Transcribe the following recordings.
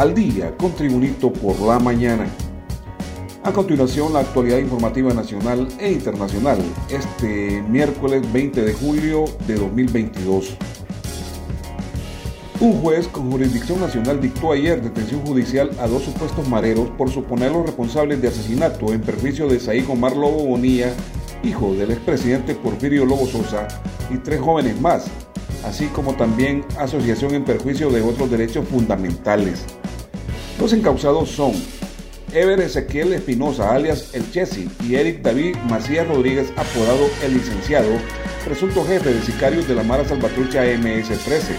al día con Tribunito por la mañana. A continuación, la actualidad informativa nacional e internacional, este miércoles 20 de julio de 2022. Un juez con jurisdicción nacional dictó ayer detención judicial a dos supuestos mareros por suponerlos responsables de asesinato en perjuicio de Saí Omar Lobo Bonilla, hijo del expresidente Porfirio Lobo Sosa, y tres jóvenes más, así como también asociación en perjuicio de otros derechos fundamentales. Los encausados son Ever Ezequiel Espinosa, alias El Chesi, y Eric David Macías Rodríguez, apodado El Licenciado, presunto jefe de sicarios de la Mara Salvatrucha MS-13.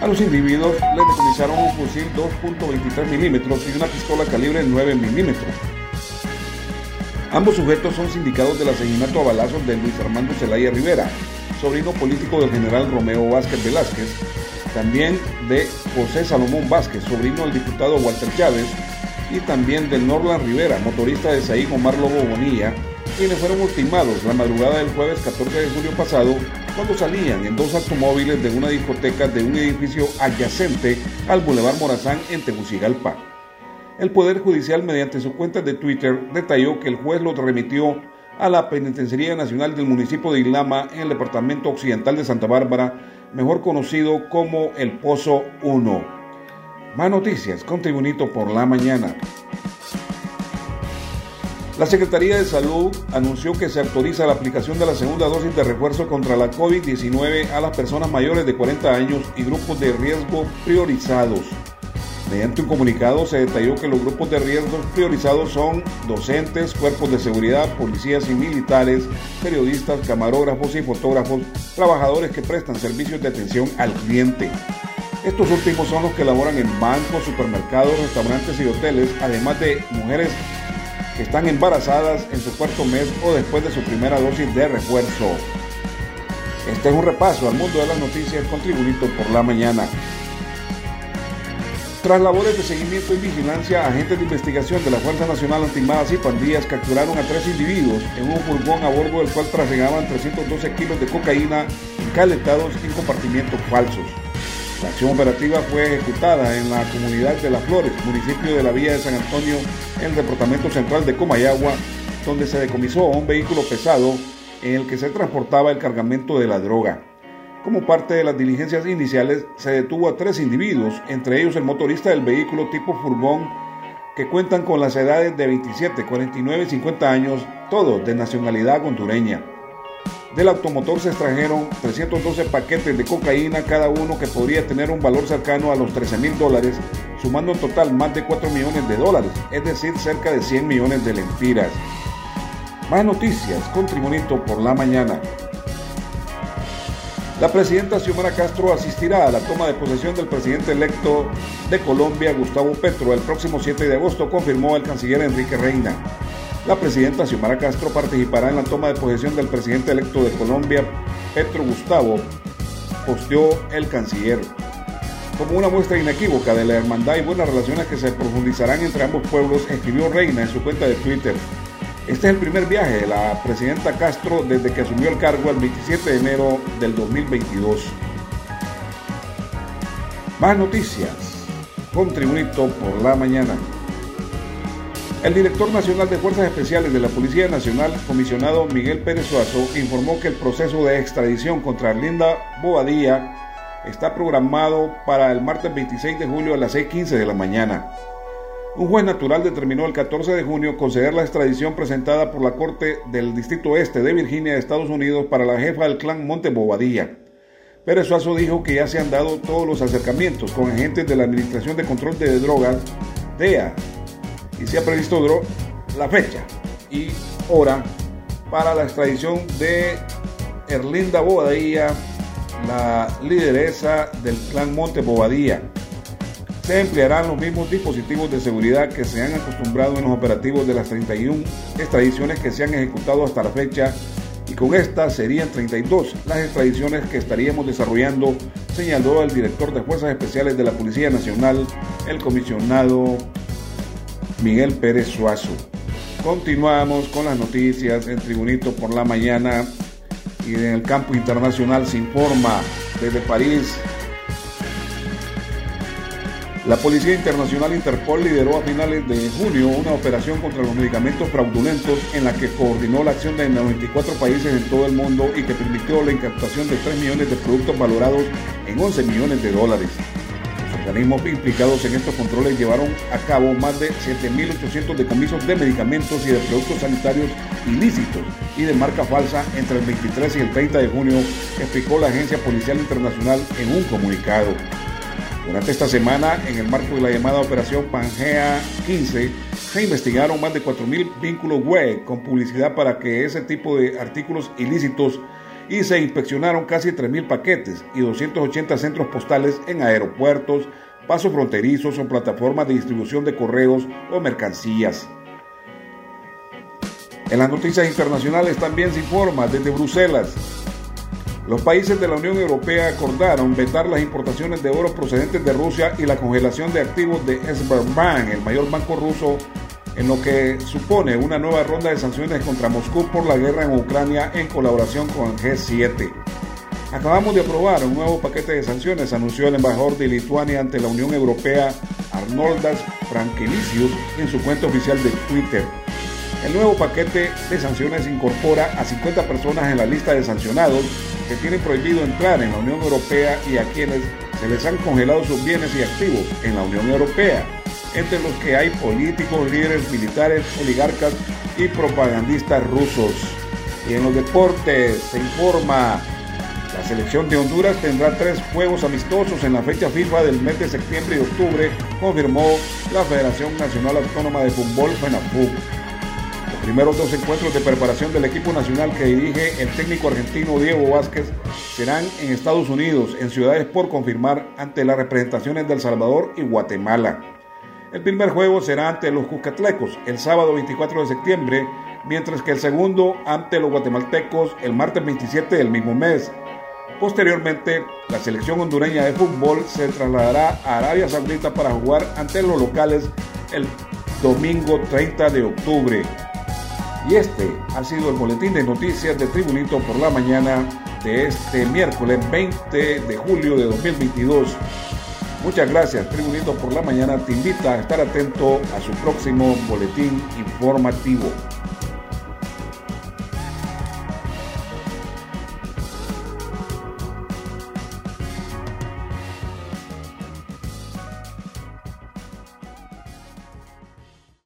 A los individuos les decomisaron un fusil 2.23 milímetros y una pistola calibre 9 milímetros. Ambos sujetos son sindicados del asesinato a balazos de Luis Armando Zelaya Rivera, sobrino político del general Romeo Vázquez Velázquez, también de José Salomón Vázquez, sobrino del diputado Walter Chávez, y también de Norland Rivera, motorista de Saí Omar Lobo Bonilla, quienes fueron ultimados la madrugada del jueves 14 de julio pasado cuando salían en dos automóviles de una discoteca de un edificio adyacente al Boulevard Morazán en Tegucigalpa. El Poder Judicial, mediante su cuenta de Twitter, detalló que el juez los remitió a la Penitenciaría Nacional del municipio de Ilama en el departamento occidental de Santa Bárbara, mejor conocido como El Pozo 1. Más noticias con Tribunito por la mañana. La Secretaría de Salud anunció que se autoriza la aplicación de la segunda dosis de refuerzo contra la COVID-19 a las personas mayores de 40 años y grupos de riesgo priorizados. Mediante un comunicado se detalló que los grupos de riesgo priorizados son docentes, cuerpos de seguridad, policías y militares, periodistas, camarógrafos y fotógrafos, trabajadores que prestan servicios de atención al cliente. Estos últimos son los que laboran en bancos, supermercados, restaurantes y hoteles, además de mujeres que están embarazadas en su cuarto mes o después de su primera dosis de refuerzo. Este es un repaso al mundo de las noticias con Tribunito por la mañana. Tras labores de seguimiento y vigilancia, agentes de investigación de la Fuerza Nacional Antimadas y Pandillas capturaron a tres individuos en un furgón a bordo del cual trasegaban 312 kilos de cocaína encaletados en compartimientos falsos. La acción operativa fue ejecutada en la comunidad de Las Flores, municipio de la Villa de San Antonio, en el departamento central de Comayagua, donde se decomisó un vehículo pesado en el que se transportaba el cargamento de la droga. Como parte de las diligencias iniciales, se detuvo a tres individuos, entre ellos el motorista del vehículo tipo furgón, que cuentan con las edades de 27, 49 y 50 años, todos de nacionalidad hondureña. Del automotor se extrajeron 312 paquetes de cocaína, cada uno que podría tener un valor cercano a los 13 mil dólares, sumando en total más de 4 millones de dólares, es decir, cerca de 100 millones de lempiras. Más noticias con Tribunito por la mañana. La presidenta Xiomara Castro asistirá a la toma de posesión del presidente electo de Colombia, Gustavo Petro, el próximo 7 de agosto, confirmó el canciller Enrique Reina. La presidenta Xiomara Castro participará en la toma de posesión del presidente electo de Colombia, Petro Gustavo, posteó el canciller. Como una muestra inequívoca de la hermandad y buenas relaciones que se profundizarán entre ambos pueblos, escribió Reina en su cuenta de Twitter. Este es el primer viaje de la presidenta Castro desde que asumió el cargo el 27 de enero del 2022. Más noticias con Tribunito por la mañana. El director nacional de Fuerzas Especiales de la Policía Nacional, comisionado Miguel Pérez Suazo, informó que el proceso de extradición contra Arlinda Bobadilla está programado para el martes 26 de julio a las 6.15 de la mañana. Un juez natural determinó el 14 de junio conceder la extradición presentada por la Corte del Distrito Este de Virginia de Estados Unidos para la jefa del clan Monte Bobadilla. Pérez Suazo dijo que ya se han dado todos los acercamientos con agentes de la Administración de Control de Drogas, DEA, y se ha previsto la fecha y hora para la extradición de Erlinda Bobadilla, la lideresa del clan Monte Bobadilla se emplearán los mismos dispositivos de seguridad que se han acostumbrado en los operativos de las 31 extradiciones que se han ejecutado hasta la fecha y con estas serían 32 las extradiciones que estaríamos desarrollando, señaló el director de Fuerzas Especiales de la Policía Nacional, el comisionado Miguel Pérez Suazo. Continuamos con las noticias en Tribunito por la mañana y en el campo internacional se informa desde París La Policía Internacional Interpol lideró a finales de junio una operación contra los medicamentos fraudulentos en la que coordinó la acción de 94 países en todo el mundo y que permitió la incautación de 3 millones de productos valorados en 11 millones de dólares. Los organismos implicados en estos controles llevaron a cabo más de 7.800 decomisos de medicamentos y de productos sanitarios ilícitos y de marca falsa entre el 23 y el 30 de junio, explicó la Agencia Policial Internacional en un comunicado. Durante esta semana, en el marco de la llamada Operación Pangea 15, se investigaron más de 4.000 vínculos web con publicidad para que ese tipo de artículos ilícitos y se inspeccionaron casi 3.000 paquetes y 280 centros postales en aeropuertos, pasos fronterizos o plataformas de distribución de correos o mercancías. En las noticias internacionales también se informa desde Bruselas los países de la Unión Europea acordaron vetar las importaciones de oro procedentes de Rusia y la congelación de activos de Sberbank, el mayor banco ruso, en lo que supone una nueva ronda de sanciones contra Moscú por la guerra en Ucrania en colaboración con el G7. Acabamos de aprobar un nuevo paquete de sanciones, anunció el embajador de Lituania ante la Unión Europea, Arnoldas Frankelicius, en su cuenta oficial de Twitter. El nuevo paquete de sanciones incorpora a 50 personas en la lista de sancionados que tienen prohibido entrar en la Unión Europea y a quienes se les han congelado sus bienes y activos en la Unión Europea, entre los que hay políticos, líderes militares, oligarcas y propagandistas rusos. Y en los deportes se informa, la selección de Honduras tendrá tres juegos amistosos en la fecha FIFA del mes de septiembre y octubre, confirmó la Federación Nacional Autónoma de Fútbol, FENAFUB primeros dos encuentros de preparación del equipo nacional que dirige el técnico argentino Diego Vázquez serán en Estados Unidos, en ciudades por confirmar ante las representaciones de El Salvador y Guatemala. El primer juego será ante los Cuscatlecos el sábado 24 de septiembre, mientras que el segundo ante los guatemaltecos el martes 27 del mismo mes. Posteriormente, la selección hondureña de fútbol se trasladará a Arabia Saudita para jugar ante los locales el domingo 30 de octubre. Y este ha sido el boletín de noticias de Tribunito por la mañana de este miércoles 20 de julio de 2022. Muchas gracias, Tribunito por la mañana te invita a estar atento a su próximo boletín informativo.